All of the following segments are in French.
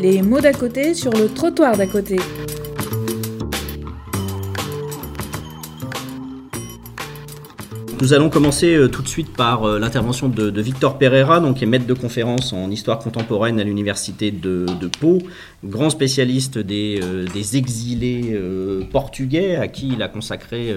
les mots d'à côté sur le trottoir d'à côté. Nous allons commencer euh, tout de suite par euh, l'intervention de, Victor Pereira, donc, est maître de conférence en histoire contemporaine à l'université de, Pau, grand spécialiste des, euh, exilés portugais, à qui il a consacré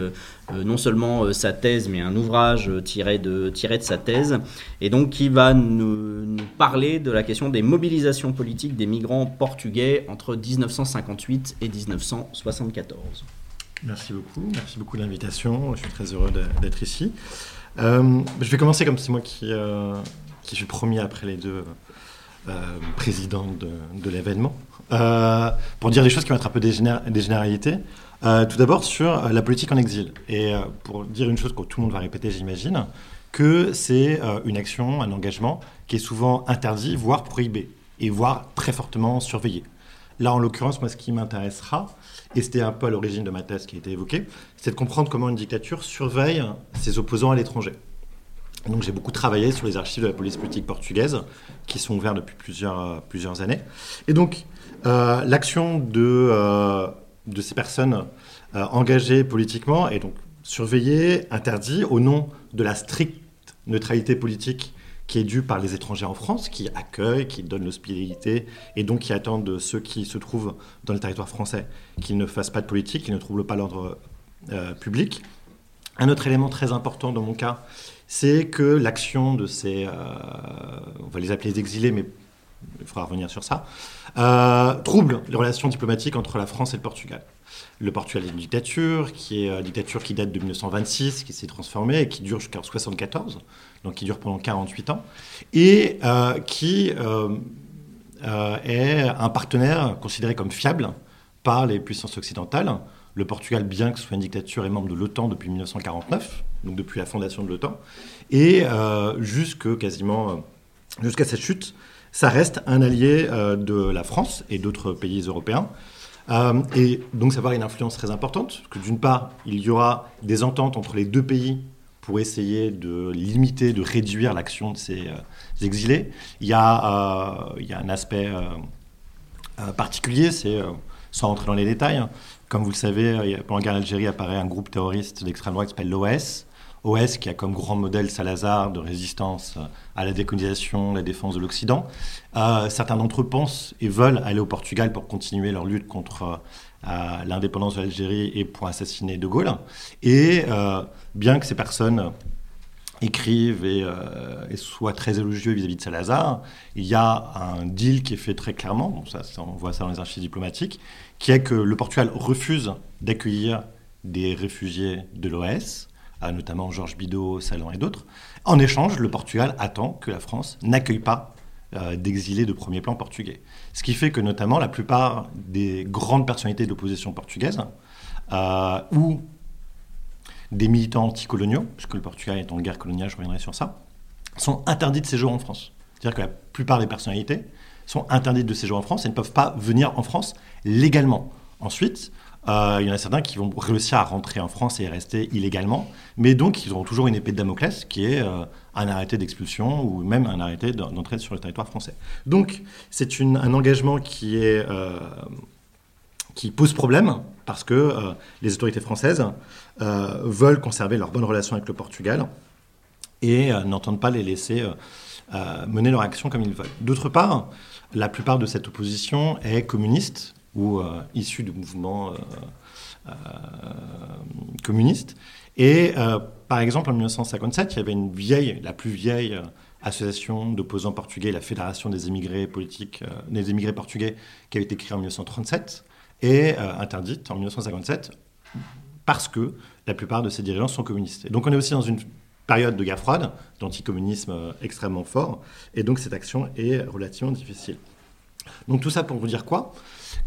non seulement sa thèse, mais un ouvrage tiré de, sa thèse, et donc qui va nous parler de la question des mobilisations politiques des migrants portugais entre 1958 et 1974. Merci beaucoup, merci beaucoup de l'invitation. Je suis très heureux d'être ici. Euh, je vais commencer comme c'est moi qui, euh, qui suis promis après les deux euh, présidents de, l'événement, pour dire des choses qui vont être un peu des généralités. tout d'abord sur la politique en exil, et pour dire une chose que tout le monde va répéter, j'imagine, que c'est une action, un engagement qui est souvent interdit, voire prohibé, et voire très fortement surveillé. Là, en l'occurrence, moi, ce qui m'intéressera, et c'était un peu à l'origine de ma thèse qui a été évoquée, c'est de comprendre comment une dictature surveille ses opposants à l'étranger. Donc j'ai beaucoup travaillé sur les archives de la police politique portugaise, qui sont ouvertes depuis plusieurs, euh, années. Et donc, euh, l'action euh, de ces personnes engagées politiquement est donc surveillée, interdite, au nom de la stricte neutralité politique qui est dû par les étrangers en France, qui accueillent, qui donnent l'hospitalité, et donc qui attendent de ceux qui se trouvent dans le territoire français qu'ils ne fassent pas de politique, qu'ils ne troublent pas l'ordre euh, public. Un autre élément très important dans mon cas, c'est que l'action de ces, euh, on va les appeler les exilés, mais il faudra revenir sur ça, euh, trouble les relations diplomatiques entre la France et le Portugal. Le Portugal est une dictature, qui est une dictature qui date de 1926, qui s'est transformée et qui dure jusqu'en 1974 donc qui dure pendant 48 ans, et euh, qui euh, euh, est un partenaire considéré comme fiable par les puissances occidentales. Le Portugal, bien que ce soit une dictature, est membre de l'OTAN depuis 1949, donc depuis la fondation de l'OTAN, et jusque quasiment jusqu'à cette chute, ça reste un allié de la France et d'autres pays européens. et donc ça va avoir une influence très importante, d'une part, il y aura des ententes entre les deux pays pour essayer de limiter, de réduire l'action de ces euh, exilés. Il y, a, euh, un aspect euh, particulier, c'est, sans rentrer dans les détails, hein, comme vous le savez, pendant la guerre d'Algérie apparaît un groupe terroriste d'extrême droite qui s'appelle l'OS. OS qui a comme grand modèle Salazar de résistance à la décolonisation, la défense de l'Occident. certains d'entre eux pensent et veulent aller au Portugal pour continuer leur lutte contre l'indépendance de l'Algérie et pour assassiner De Gaulle. Et euh, bien que ces personnes écrivent et, euh, soient très élogieux vis-à-vis de Salazar, il y a un deal qui est fait très clairement, ça, on voit ça dans les archives diplomatiques, qui est que le Portugal refuse d'accueillir des réfugiés de l'OS, notamment Georges Bidault, Salon et d'autres. En échange, le Portugal attend que la France n'accueille pas euh, d'exilés de premier plan portugais. Ce qui fait que notamment la plupart des grandes personnalités de l'opposition portugaise euh, ou des militants anticoloniaux, puisque le Portugal est en guerre coloniale, je reviendrai sur ça, sont interdits de séjour en France. C'est-à-dire que la plupart des personnalités sont interdites de séjour en France et ne peuvent pas venir en France légalement. Ensuite, euh, il y en a certains qui vont réussir à rentrer en France et rester illégalement, mais donc ils auront toujours une épée de Damoclès qui est euh, un arrêté d'expulsion ou même un arrêté d'entrée sur le territoire français. Donc c'est un engagement qui, euh, qui pose problème parce que les autorités françaises veulent conserver leur bonne relation avec le Portugal et n'entendent pas les laisser mener leur action comme ils veulent. D'autre part, la plupart de cette opposition est communiste ou euh, issus de mouvements euh, euh, communistes. Et par exemple, en 1957, il y avait la plus vieille association d'opposants portugais, la Fédération des émigrés politiques, des émigrés portugais, qui avait été créée en 1937 et interdite en 1957 parce que la plupart de ces dirigeants sont communistes. Et donc on est aussi dans une période de guerre froide, d'anticommunisme extrêmement fort, et donc cette action est relativement difficile. Donc tout ça pour vous dire quoi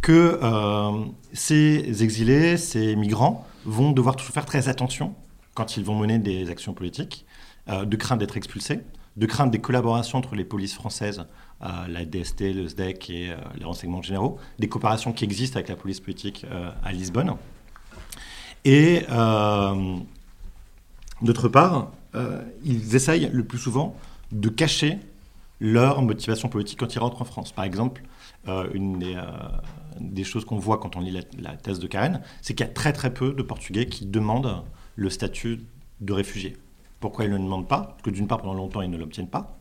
que euh, ces exilés, ces migrants vont devoir toujours faire très attention quand ils vont mener des actions politiques, euh, de crainte d'être expulsés, de crainte des collaborations entre les polices françaises, euh, la DST, le SDEC et les renseignements généraux, des coopérations qui existent avec la police politique à Lisbonne. Et d'autre part, ils essayent le plus souvent de cacher leur motivation politique quand ils rentrent en France. Par exemple, une des, choses qu'on voit quand on lit la, thèse de Karen, c'est qu'il y a très très peu de Portugais qui demandent le statut de réfugié. Pourquoi ils ne le demandent pas? Parce que d'une part, pendant longtemps, ils ne l'obtiennent pas.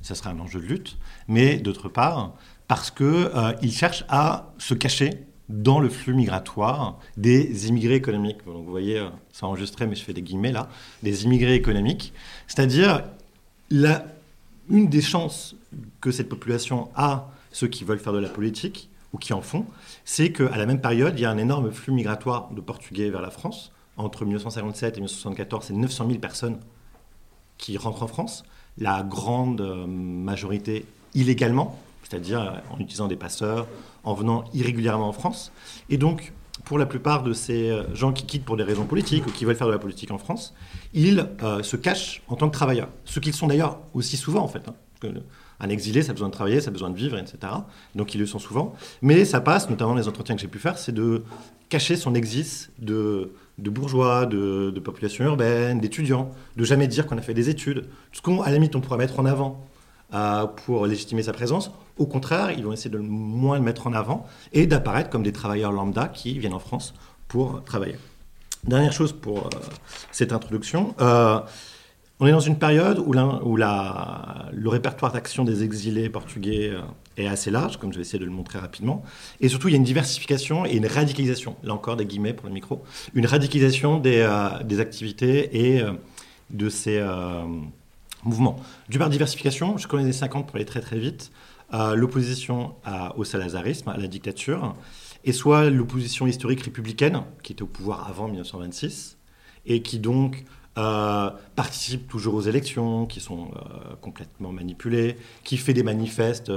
Ça serait un enjeu de lutte. Mais d'autre part, parce qu'ils cherchent à se cacher dans le flux migratoire des immigrés économiques. Vous voyez, euh, c'est enregistré, mais je fais des guillemets là, des immigrés économiques. C'est-à-dire, une des chances que cette population a, ceux qui veulent faire de la politique, ou qui en font, c'est qu'à la même période, il y a un énorme flux migratoire de Portugais vers la France. Entre 1957 et 1974, c'est 900 000 personnes qui rentrent en France, la grande euh, majorité illégalement, c'est-à-dire en utilisant des passeurs, en venant irrégulièrement en France. Et donc, pour la plupart de ces euh, gens qui quittent pour des raisons politiques ou qui veulent faire de la politique en France, ils euh, se cachent en tant que travailleurs. Ce qu'ils sont d'ailleurs aussi souvent, en fait. Hein, un exilé, ça a besoin de travailler, ça a besoin de vivre, etc. Donc ils le sont souvent. Mais ça passe, notamment les entretiens que j'ai pu faire, c'est de cacher son exis de, bourgeois, de, population urbaine, d'étudiants, de jamais dire qu'on a fait des études. Ce qu'à la limite on pourrait mettre en avant pour légitimer sa présence. Au contraire, ils vont essayer de moins le mettre en avant et d'apparaître comme des travailleurs lambda qui viennent en France pour travailler. Dernière chose pour euh, cette introduction. Euh, on est dans une période où, le répertoire d'action des exilés portugais euh, est assez large, comme je vais essayer de le montrer rapidement. Et surtout, il y a une diversification et une radicalisation, là encore des guillemets pour le micro, une radicalisation des activités et de ces mouvement. Du par diversification, je connais les 50 pour aller très très vite, euh, l'opposition au salazarisme, à la dictature, et soit l'opposition historique républicaine, qui était au pouvoir avant 1926, et qui donc euh, participe toujours aux élections, qui sont euh, complètement manipulées, qui fait des manifestes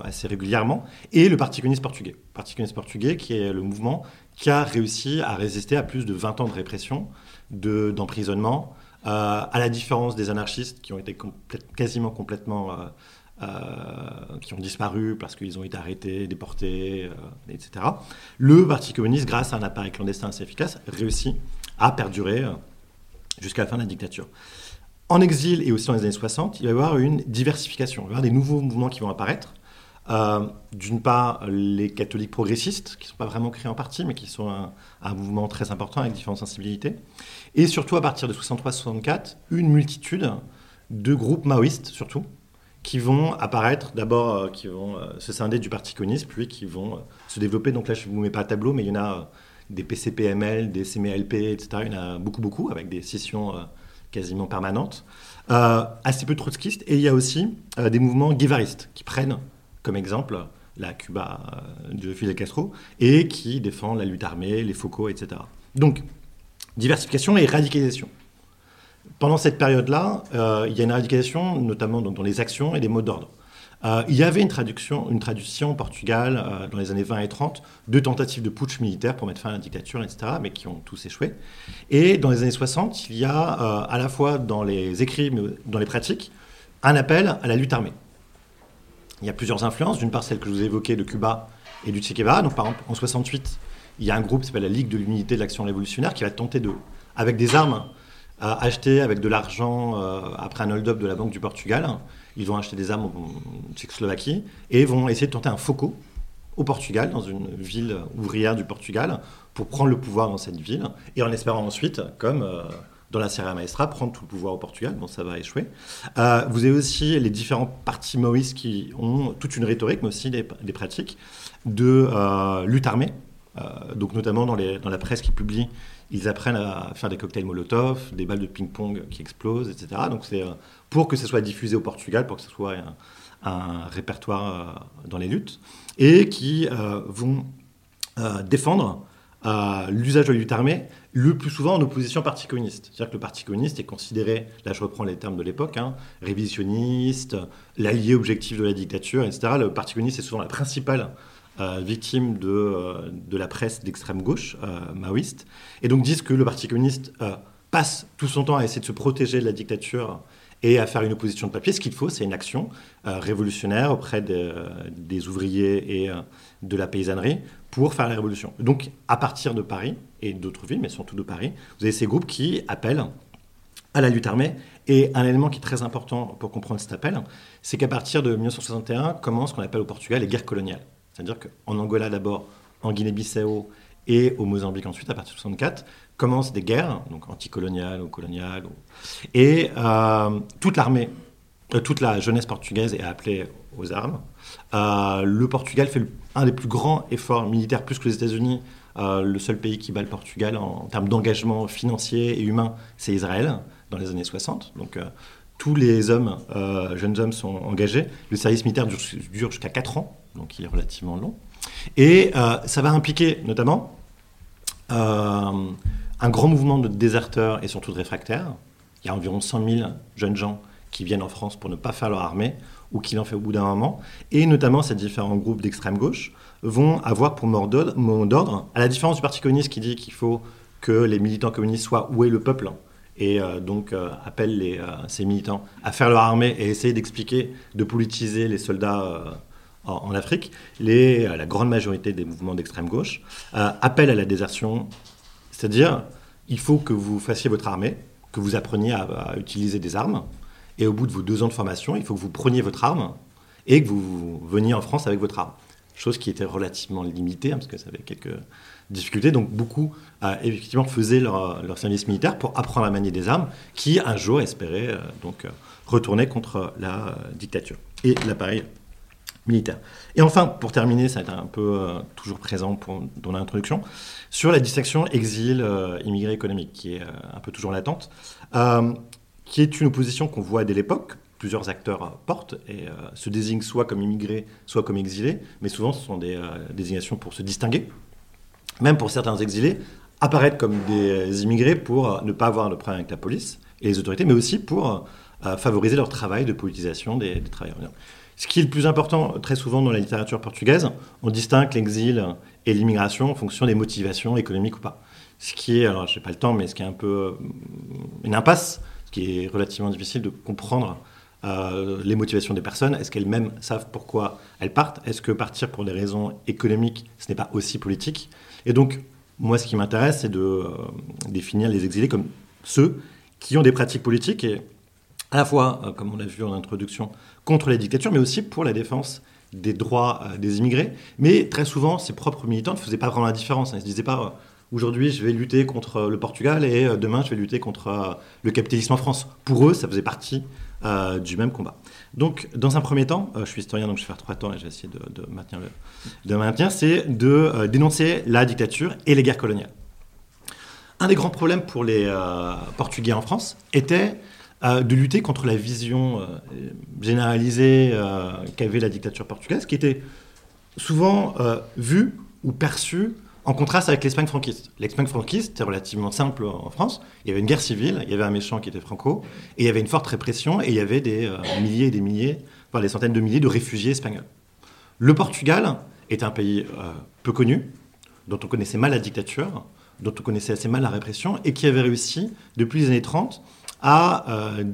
assez régulièrement, et le Parti communiste portugais. Le Parti communiste portugais, qui est le mouvement qui a réussi à résister à plus de 20 ans de répression, d'emprisonnement, à la différence des anarchistes qui ont été quasiment complètement euh, euh, qui ont disparu parce qu'ils ont été arrêtés, déportés, etc. Le Parti communiste, grâce à un appareil clandestin assez efficace, réussit à perdurer jusqu'à la fin de la dictature. En exil et aussi dans les années 60, il va y avoir une diversification, il va y avoir des nouveaux mouvements qui vont apparaître. D'une part, les catholiques progressistes, qui ne sont pas vraiment créés en partie, mais qui sont un, mouvement très important avec différentes sensibilités. Et surtout, à partir de 63-64, une multitude de groupes maoïstes, surtout, qui vont apparaître, d'abord, euh, qui vont euh, se scinder du Parti communiste, puis qui vont euh, se développer. Donc là, je ne vous mets pas à tableau, mais il y en a des PCPML, des CMLP, etc. Il y en a beaucoup, beaucoup, avec des scissions quasiment permanentes. assez peu trotskistes. Et il y a aussi des mouvements guévaristes, qui prennent comme exemple la Cuba de Fidel Castro, et qui défendent la lutte armée, les Foucault, etc. Donc, diversification et radicalisation. Pendant cette période-là, euh, il y a une radicalisation, notamment dans, les actions et les mots d'ordre. Euh, il y avait une traduction, une traduction au Portugal euh, dans les années 20 et 30 de tentatives de putsch militaire pour mettre fin à la dictature, etc., mais qui ont tous échoué. Et dans les années 60, il y a à la fois dans les écrits, mais dans les pratiques, un appel à la lutte armée. Il y a plusieurs influences. D'une part, celle que je vous ai évoquée de Cuba et du Che. Donc, par exemple, en 68, il y a un groupe qui s'appelle la Ligue de l'unité de l'action révolutionnaire qui va tenter de, avec des armes, acheter avec de l'argent euh, après un hold-up de la Banque du Portugal. Ils vont acheter des armes en Tchécoslovaquie et vont essayer de tenter un FOCO au Portugal, dans une ville ouvrière du Portugal, pour prendre le pouvoir dans cette ville et en espérant ensuite, comme euh, dans la Sierra Maestra, prendre tout le pouvoir au Portugal. Bon, ça va échouer. Euh, vous avez aussi les différents partis maoïstes qui ont toute une rhétorique, mais aussi des, pratiques de lutte armée euh, donc notamment dans, la presse qui publie, ils apprennent à faire des cocktails Molotov, des balles de ping-pong qui explosent, etc. Donc c'est euh, pour que ce soit diffusé au Portugal, pour que ce soit un, répertoire euh, dans les luttes, et qui vont défendre l'usage de la lutte armée, le plus souvent en opposition au Parti communiste. C'est-à-dire que le Parti communiste est considéré, là je reprends les termes de l'époque, hein, révisionniste, l'allié objectif de la dictature, etc. Le Parti communiste est souvent la principale euh, victime de, euh, de, la presse d'extrême gauche euh, maoïste, et donc disent que le Parti communiste passe tout son temps à essayer de se protéger de la dictature et à faire une opposition de papier. Ce qu'il faut, c'est une action révolutionnaire auprès des ouvriers et de la paysannerie pour faire la révolution. Donc, à partir de Paris et d'autres villes, mais surtout de Paris, vous avez ces groupes qui appellent à la lutte armée. Et un élément qui est très important pour comprendre cet appel, c'est qu'à partir de 1961 commence ce qu'on appelle au Portugal les guerres coloniales. C'est-à-dire qu'en Angola d'abord, en Guinée-Bissau et au Mozambique ensuite, à partir de 64, commencent des guerres, donc anticoloniales ou coloniales. Et euh, toute l'armée, euh, toute la jeunesse portugaise est appelée aux armes. Euh, le Portugal fait un des plus grands efforts militaires, plus que les États-Unis. le seul pays qui bat le Portugal en, termes d'engagement financier et humain, c'est Israël dans les années 60. Donc tous les hommes, jeunes hommes, sont engagés. Le service militaire dure, dure jusqu'à 4 ans, donc il est relativement long. Et ça va impliquer notamment un grand mouvement de déserteurs et surtout de réfractaires. Il y a environ 100 000 jeunes gens qui viennent en France pour ne pas faire leur armée ou qui l'ont fait au bout d'un moment. Et notamment, ces différents groupes d'extrême gauche vont avoir pour mot d'ordre, à la différence du Parti communiste qui dit qu'il faut que les militants communistes soient où est le peuple, et euh, donc euh, euh, ces militants à faire leur armée et essayer d'expliquer, de politiser les soldats en, Afrique. Les, la grande majorité des mouvements d'extrême gauche appellent à la désertion c'est-à-dire, il faut que vous fassiez votre armée, que vous appreniez à, utiliser des armes, et au bout de vos deux ans de formation, il faut que vous preniez votre arme et que vous veniez en France avec votre arme. Chose qui était relativement limitée, hein, parce que ça avait quelques difficultés. Donc beaucoup, euh, effectivement, faisaient leur, service militaire pour apprendre à manier des armes, qui un jour espéraient euh, donc, euh, retourner contre la dictature et l'appareil Et enfin, pour terminer, ça a été un peu toujours présent dans l'introduction, sur la distinction exil-immigré euh, économique, qui est euh, un peu toujours latente, euh, qui est une opposition qu'on voit dès l'époque. Plusieurs acteurs portent et se désignent soit comme immigrés, soit comme exilés, mais souvent ce sont des désignations pour se distinguer. Même pour certains exilés, apparaître comme des immigrés pour ne pas avoir de problème avec la police et les autorités, mais aussi pour favoriser leur travail de politisation des, des travailleurs. Ce qui est le plus important, très souvent dans la littérature portugaise, on distingue l'exil et l'immigration en fonction des motivations économiques ou pas. Ce qui est, alors je n'ai pas le temps, mais ce qui est un peu euh, une impasse, ce qui est relativement difficile de comprendre euh, les motivations des personnes. Est-ce qu'elles-mêmes savent pourquoi elles partent? Est-ce que partir pour des raisons économiques, ce n'est pas aussi politique? Et donc, moi, ce qui m'intéresse, c'est de euh, définir les exilés comme ceux qui ont des pratiques politiques et à la fois, comme on l'a vu en introduction, contre les dictatures, mais aussi pour la défense des droits euh, des immigrés. Mais très souvent, ses propres militants ne faisaient pas vraiment la différence. Ils ne se disaient pas euh, aujourd'hui je vais lutter contre euh, le Portugal et demain je vais lutter contre le capitalisme en France. Pour eux, ça faisait partie du même combat. Donc, dans un premier temps, je suis historien, donc je vais faire trois temps et je vais essayer de, de maintenir de maintenir, c'est de dénoncer la dictature et les guerres coloniales. Un des grands problèmes pour les Portugais en France était de lutter contre la vision euh, généralisée euh, qu'avait la dictature portugaise, qui était souvent euh, vue ou perçue en contraste avec l'Espagne franquiste. L'Espagne franquiste était relativement simple en France. Il y avait une guerre civile, il y avait un méchant qui était Franco, et il y avait une forte répression, et il y avait des milliers et des milliers, voire des centaines de milliers de réfugiés espagnols. Le Portugal est un pays peu connu, dont on connaissait mal la dictature, dont on connaissait assez mal la répression, et qui avait réussi, depuis les années 30, à, euh,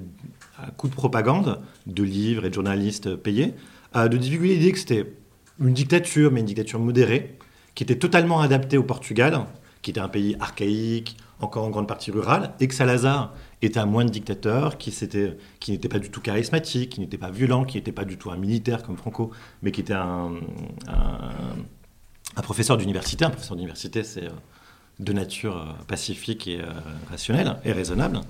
à coup de propagande, de livres et de journalistes payés, de divulguer l'idée que c'était une dictature, mais une dictature modérée, qui était totalement adaptée au Portugal, qui était un pays archaïque, encore en grande partie rural, et que Salazar était un moine dictateur qui, n'était pas du tout charismatique, qui n'était pas violent, qui n'était pas du tout un militaire comme Franco, mais qui était un, un, professeur d'université. Un professeur d'université, c'est euh, de nature euh, pacifique et rationnelle et raisonnable.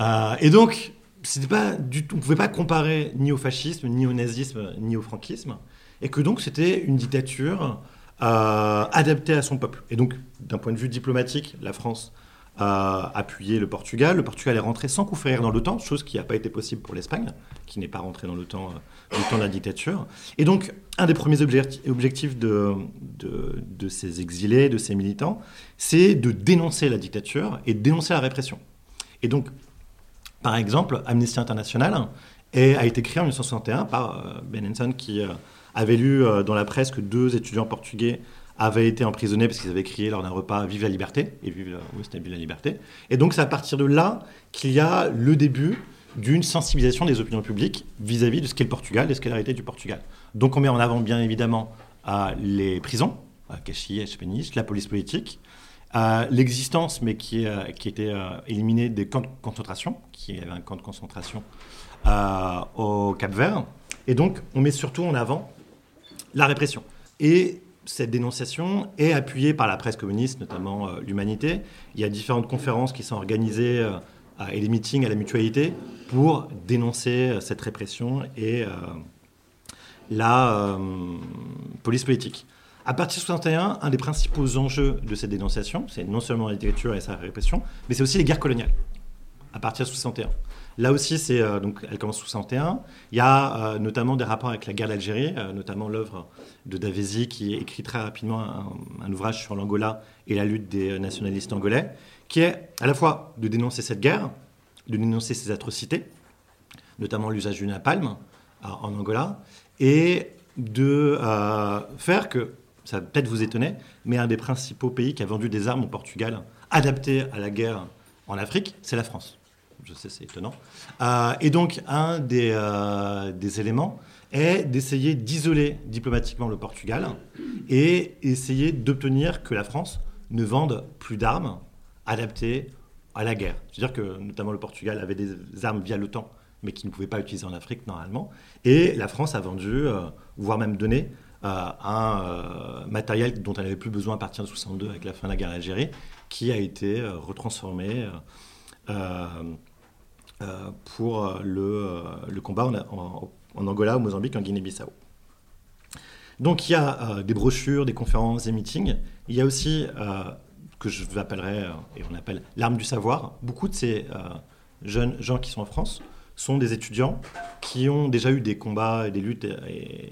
Euh, et donc, on ne pouvait pas comparer ni au fascisme, ni au nazisme, ni au franquisme, et que donc c'était une dictature euh, adaptée à son peuple. Et donc, d'un point de vue diplomatique, la France a appuyé le Portugal. Le Portugal est rentré sans coup férir dans l'OTAN, chose qui n'a pas été possible pour l'Espagne, qui n'est pas rentrée dans l'OTAN euh, du temps de la dictature. Et donc, un des premiers objectifs de, de ces exilés, de ces militants, c'est de dénoncer la dictature et de dénoncer la répression. Et donc, par exemple, Amnesty International a été créé en 1961 par euh, Ben Henson qui euh, avait lu euh, dans la presse que deux étudiants portugais avaient été emprisonnés parce qu'ils avaient crié lors d'un repas Vive la liberté et Vive, la liberté. Et donc c'est à partir de là qu'il y a le début d'une sensibilisation des opinions publiques vis-à-vis de ce qu'est le Portugal et ce qu'est la réalité du Portugal. Donc on met en avant bien évidemment les prisons, la police politique, l'existence, mais qui, qui était éliminée des camps de concentration, qui avait un camp de concentration au Cap Vert. Et donc, on met surtout en avant la répression. Et cette dénonciation est appuyée par la presse communiste, notamment l'Humanité. Il y a différentes conférences qui sont organisées et des meetings à la mutualité pour dénoncer cette répression et la police politique. À partir de 61, un des principaux enjeux de cette dénonciation, c'est non seulement la littérature et sa répression, mais c'est aussi les guerres coloniales. À partir de 61. Là aussi, c'est euh, donc elle commence en 61. Il y a euh, notamment des rapports avec la guerre d'Algérie, euh, notamment l'œuvre de Davesi qui écrit très rapidement un, ouvrage sur l'Angola et la lutte des nationalistes angolais, qui est à la fois de dénoncer cette guerre, de dénoncer ces atrocités, notamment l'usage du napalm en Angola, et de faire que ça peut-être vous étonner, mais un des principaux pays qui a vendu des armes au Portugal adaptées à la guerre en Afrique, c'est la France. Je sais, c'est étonnant. Euh, et donc, un des, euh, des éléments est d'essayer d'isoler diplomatiquement le Portugal et essayer d'obtenir que la France ne vende plus d'armes adaptées à la guerre. C'est-à-dire que notamment le Portugal avait des armes via l'OTAN, mais qui ne pouvait pas utiliser en Afrique normalement. Et la France a vendu, euh, voire même donné, un euh, matériel dont elle n'avait plus besoin à partir de 62 avec la fin de la guerre d'Algérie, qui a été euh, retransformé euh, pour le, combat en, Angola, au Mozambique, en Guinée-Bissau. Donc il y a des brochures, des conférences, des meetings. Il y a aussi que je appellerais, et on appelle l'arme du savoir. Beaucoup de ces jeunes gens qui sont en France sont des étudiants qui ont déjà eu des combats et des luttes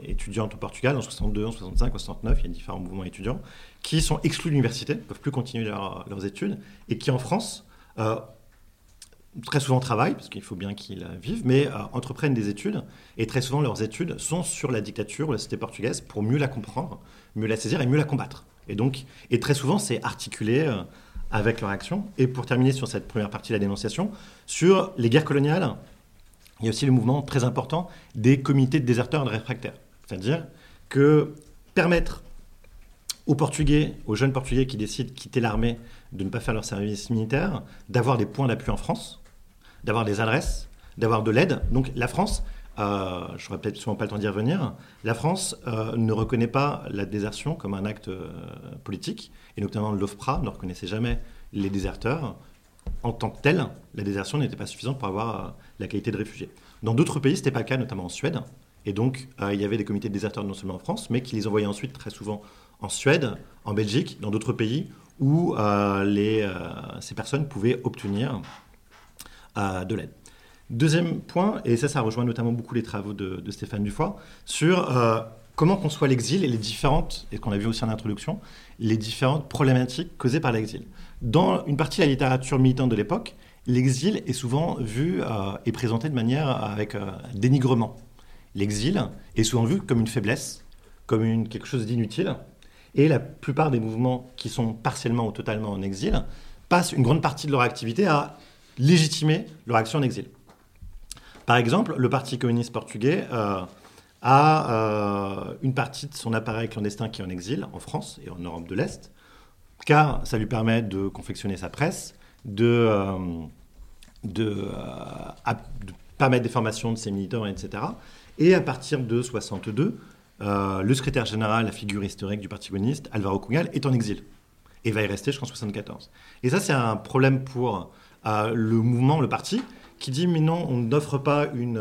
étudiantes au Portugal en 62, en 65, en 69, il y a différents mouvements étudiants, qui sont exclus de l'université, ne peuvent plus continuer leurs études, et qui en France, euh, très souvent travaillent, parce qu'il faut bien qu'ils vivent, mais euh, entreprennent des études, et très souvent leurs études sont sur la dictature ou la cité portugaise pour mieux la comprendre, mieux la saisir et mieux la combattre. Et donc, et très souvent, c'est articulé euh, avec leur action. Et pour terminer sur cette première partie de la dénonciation, sur les guerres coloniales, il y a aussi le mouvement très important des comités de déserteurs et de réfractaires. C'est-à-dire que permettre aux Portugais, aux jeunes Portugais qui décident de quitter l'armée, de ne pas faire leur service militaire, d'avoir des points d'appui en France, d'avoir des adresses, d'avoir de l'aide. Donc la France, euh, je n'aurai peut-être souvent pas le temps d'y revenir, la France euh, ne reconnaît pas la désertion comme un acte euh, politique, et notamment l'OFPRA ne reconnaissait jamais les déserteurs en tant que tel, la désertion n'était pas suffisante pour avoir euh, la qualité de réfugié. Dans d'autres pays, ce n'était pas le cas, notamment en Suède. Et donc, euh, il y avait des comités de déserteurs non seulement en France, mais qui les envoyaient ensuite très souvent en Suède, en Belgique, dans d'autres pays où euh, ces personnes pouvaient obtenir de l'aide. Deuxième point, et ça, ça rejoint notamment beaucoup les travaux de, de Stéphane Dufoy, sur comment conçoit l'exil et les différentes, et qu'on a vu aussi en introduction, les différentes problématiques causées par l'exil. Dans une partie de la littérature militante de l'époque, l'exil est souvent vu euh, et présenté de manière avec euh, dénigrement. L'exil est souvent vu comme une faiblesse, comme une, quelque chose d'inutile. Et la plupart des mouvements qui sont partiellement ou totalement en exil passent une grande partie de leur activité à légitimer leur action en exil. Par exemple, le Parti communiste portugais euh, a une partie de son appareil clandestin qui est en exil en France et en Europe de l'Est, car ça lui permet de confectionner sa presse, de, euh, euh, permettre des formations de ses militants, etc. Et à partir de 62, euh, le secrétaire général, la figure historique du Parti communiste, Alvaro Cunhal, est en exil et va y rester jusqu'en 74. Et ça, c'est un problème pour le mouvement, le parti, qui dit mais non, on n'offre pas une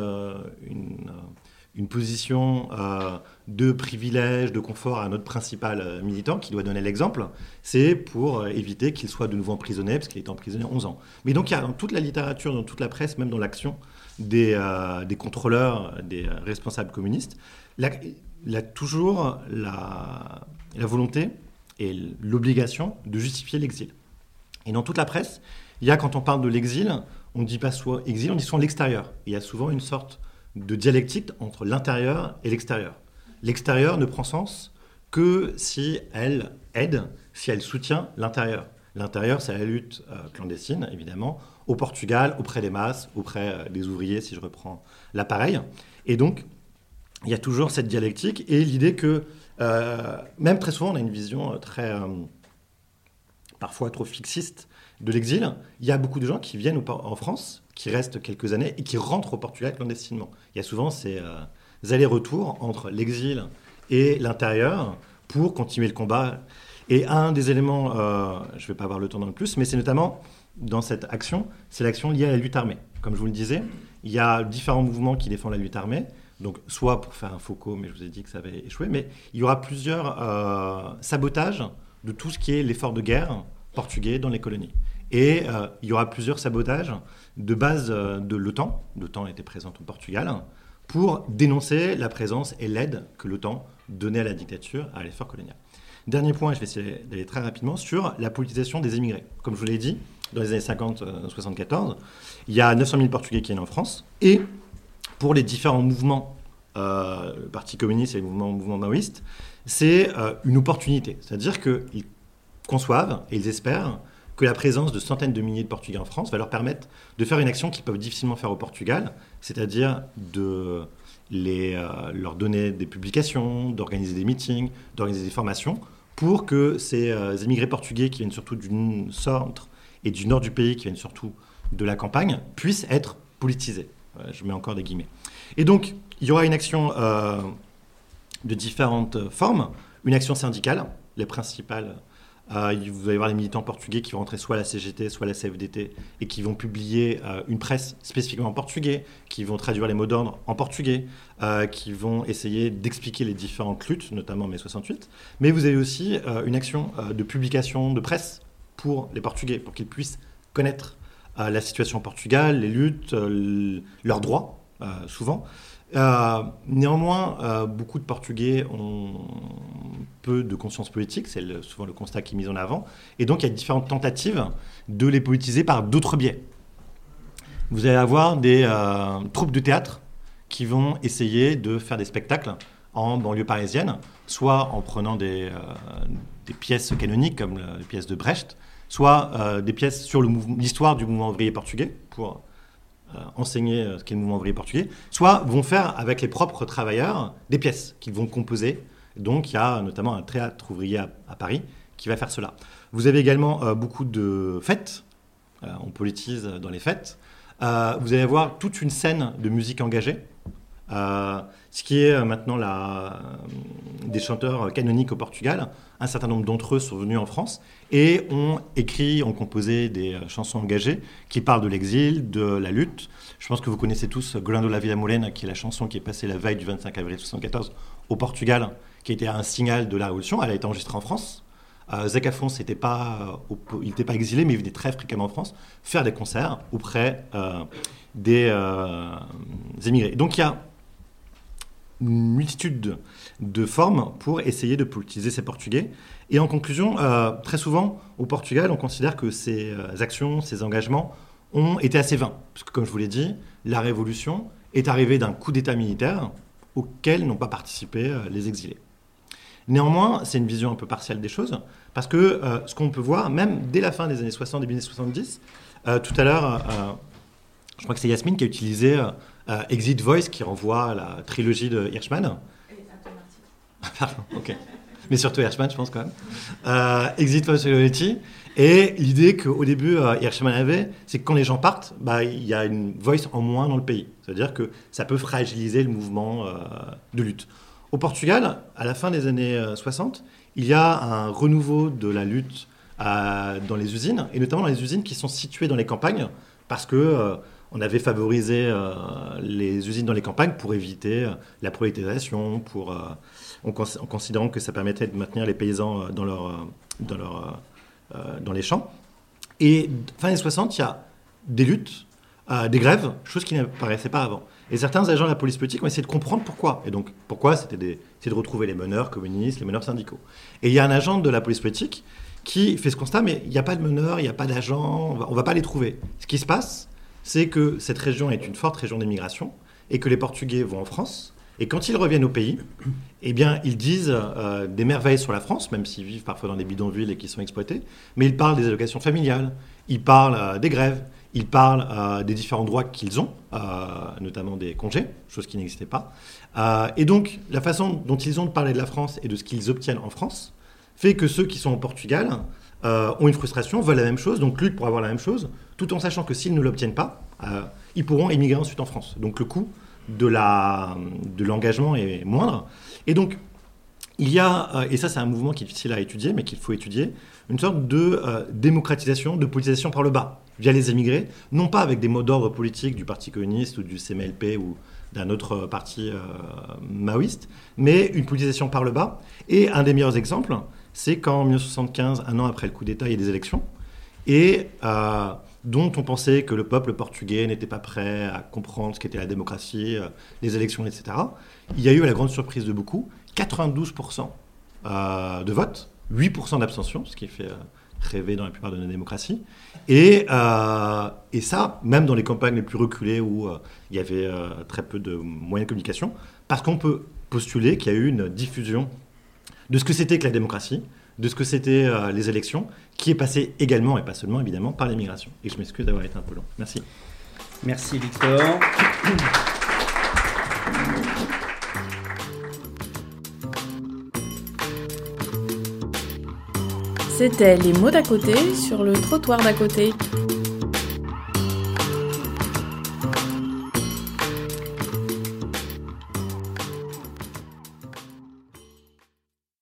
une position euh, de privilège, de confort à notre principal euh, militant, qui doit donner l'exemple, c'est pour euh, éviter qu'il soit de nouveau emprisonné, parce qu'il est emprisonné 11 ans. Mais donc il y a dans toute la littérature, dans toute la presse, même dans l'action des, des, contrôleurs, des responsables communistes, il y a toujours la, la volonté et l'obligation de justifier l'exil. Et dans toute la presse, il y a, quand on parle de l'exil, on ne dit pas soit exil, on dit soit l'extérieur. Il y a souvent une sorte de dialectique entre l'intérieur et l'extérieur. L'extérieur ne prend sens que si elle aide, si elle soutient l'intérieur. L'intérieur, c'est la lutte euh, clandestine, évidemment, au Portugal, auprès des masses, auprès euh, des ouvriers, si je reprends l'appareil. Et donc, il y a toujours cette dialectique et l'idée que, euh, même très souvent, on a une vision très parfois trop fixiste de l'exil, il y a beaucoup de gens qui viennent en France, qui restent quelques années et qui rentrent au Portugal clandestinement. Il y a souvent ces euh, allers-retours entre l'exil et l'intérieur pour continuer le combat. Et un des éléments, euh, je ne vais pas avoir le temps le plus, mais c'est notamment dans cette action, c'est l'action liée à la lutte armée. Comme je vous le disais, il y a différents mouvements qui défendent la lutte armée. Donc, soit pour faire un Foucault, mais je vous ai dit que ça avait échoué, mais il y aura plusieurs euh, sabotages de tout ce qui est l'effort de guerre portugais dans les colonies. Et euh, il y aura plusieurs sabotages de base euh, de l'OTAN, l'OTAN était présente au Portugal, pour dénoncer la présence et l'aide que l'OTAN donnait à la dictature, à l'effort colonial. Dernier point, je vais essayer d'aller très rapidement, sur la politisation des émigrés. Comme je vous l'ai dit, dans les années 50-74, il y a 900 000 Portugais qui viennent en France, et pour les différents mouvements, euh, le Parti communiste et le mouvement, maoïste, c'est euh, une opportunité. C'est-à-dire qu'ils conçoivent et ils espèrent que la présence de centaines de milliers de Portugais en France va leur permettre de faire une action qu'ils peuvent difficilement faire au Portugal, c'est-à-dire de euh, leur donner des publications, d'organiser des meetings, d'organiser des formations, pour que ces émigrés portugais qui viennent surtout du centre et du nord du pays, qui viennent surtout de la campagne, puissent être politisés. Je mets encore des guillemets. Et donc, il y aura une action euh, de différentes formes. Une action syndicale, les principales. Euh, vous allez voir les militants portugais qui vont rentrer soit à la CGT, soit à la CFDT, et qui vont publier euh, une presse spécifiquement en portugais, qui vont traduire les mots d'ordre en portugais, qui vont essayer d'expliquer les différentes luttes, notamment mai 68. Mais vous avez aussi une action de publication de presse pour les Portugais, pour qu'ils puissent connaître la situation au Portugal, les luttes, leurs droits, souvent. Euh, néanmoins, euh, beaucoup de Portugais ont peu de conscience politique, c'est souvent le constat qui est mis en avant, et donc il y a différentes tentatives de les politiser par d'autres biais. Vous allez avoir des euh, troupes de théâtre qui vont essayer de faire des spectacles en banlieue parisienne, soit en prenant des, des pièces canoniques comme les pièces de Brecht, soit des pièces sur l'histoire du mouvement ouvrier portugais pour enseigner euh, ce qu'est le mouvement ouvrier portugais, soit vont faire avec les propres travailleurs des pièces qu'ils vont composer. Donc il y a notamment un théâtre ouvrier à, Paris qui va faire cela. Vous avez également euh, beaucoup de fêtes, on politise dans les fêtes. vous allez avoir toute une scène de musique engagée, ce qui est maintenant la, des chanteurs canoniques au Portugal. Un certain nombre d'entre eux sont venus en France et ont écrit, ont composé des euh, chansons engagées qui parlent de l'exil, de la lutte. Je pense que vous connaissez tous Golando la Villa Morena, qui est la chanson qui est passée la veille du 25 avril 1974 au Portugal, qui était un signal de la révolution. Elle a été enregistrée en France. Euh, euh, il n'était pas exilé, mais il venait très fréquemment en France faire des concerts auprès des émigrés. Donc il y a une multitude de formes pour essayer de politiser ces Portugais. Et en conclusion, euh, très souvent, au Portugal, on considère que ces euh, actions, ces engagements ont été assez vains. Parce que, comme je vous l'ai dit, la révolution est arrivée d'un coup d'État militaire auquel n'ont pas participé euh, les exilés. Néanmoins, c'est une vision un peu partielle des choses, parce que ce qu'on peut voir, même dès la fin des années 60, début des années 70, tout à l'heure, je crois que c'est Yasmine qui a utilisé Exit Voice, qui renvoie à la trilogie de Hirschman. Pardon, ok. Mais surtout Hirschman, je pense quand même. Euh, Exit Possibility. Et l'idée qu'au début, euh, Hirschman avait, c'est que quand les gens partent, bah, il y a une voice en moins dans le pays. C'est-à-dire que ça peut fragiliser le mouvement euh, de lutte. Au Portugal, à la fin des années 60, il y a un renouveau de la lutte dans les usines, et notamment dans les usines qui sont situées dans les campagnes, parce que on avait favorisé les usines dans les campagnes pour éviter la prolétarisation, pour en, considérant que ça permettait de maintenir les paysans euh, dans, euh, dans, euh, dans les champs. Et fin des 60, il y a des luttes, des grèves, chose qui n'apparaissait pas avant. Et certains agents de la police politique ont essayé de comprendre pourquoi. Et donc, pourquoi C'était de retrouver les meneurs communistes, les meneurs syndicaux. Et il y a un agent de la police politique qui fait ce constat, mais il n'y a pas de meneurs, il n'y a pas d'agents, on ne va pas les trouver. Ce qui se passe, c'est que cette région est une forte région d'immigration et que les Portugais vont en France et quand ils reviennent au pays, eh bien, ils disent euh, des merveilles sur la France, même s'ils vivent parfois dans des bidonvilles et qui sont exploités, mais ils parlent des allocations familiales, ils parlent euh, des grèves, ils parlent euh, des différents droits qu'ils ont, notamment des congés, chose qui n'existait pas. et donc, la façon dont ils ont de parler de la France et de ce qu'ils obtiennent en France fait que ceux qui sont au Portugal euh, ont une frustration, veulent la même chose, donc luttent pour avoir la même chose, tout en sachant que s'ils ne l'obtiennent pas, euh, ils pourront émigrer ensuite en France. Donc le coût de l'engagement de est moindre. Et donc, il y a, euh, et ça c'est un mouvement qui est difficile à étudier, mais qu'il faut étudier, une sorte de démocratisation, de politisation par le bas, via les émigrés, non pas avec des mots d'ordre politiques du Parti communiste ou du CMLP ou d'un autre parti maoïste, mais une politisation par le bas. Et un des meilleurs exemples, c'est qu'en 1975, un an après le coup d'État, il y a des élections, et euh, dont on pensait que le peuple portugais n'était pas prêt à comprendre ce qu'était la démocratie, euh, les élections, etc. Il y a eu, à la grande surprise de beaucoup, 92% euh, de vote, 8% d'abstention, ce qui fait rêver dans la plupart de nos démocraties. Et, et, ça, même dans les campagnes les plus reculées où il y avait très peu de moyens de communication, parce qu'on peut postuler qu'il y a eu une diffusion de ce que c'était que la démocratie, de ce que c'était euh, les élections, qui est passé également, et pas seulement évidemment, par l'immigration. Et je m'excuse d'avoir été un peu long. Merci. Merci Victor. C'était les mots d'à côté sur le trottoir d'à côté.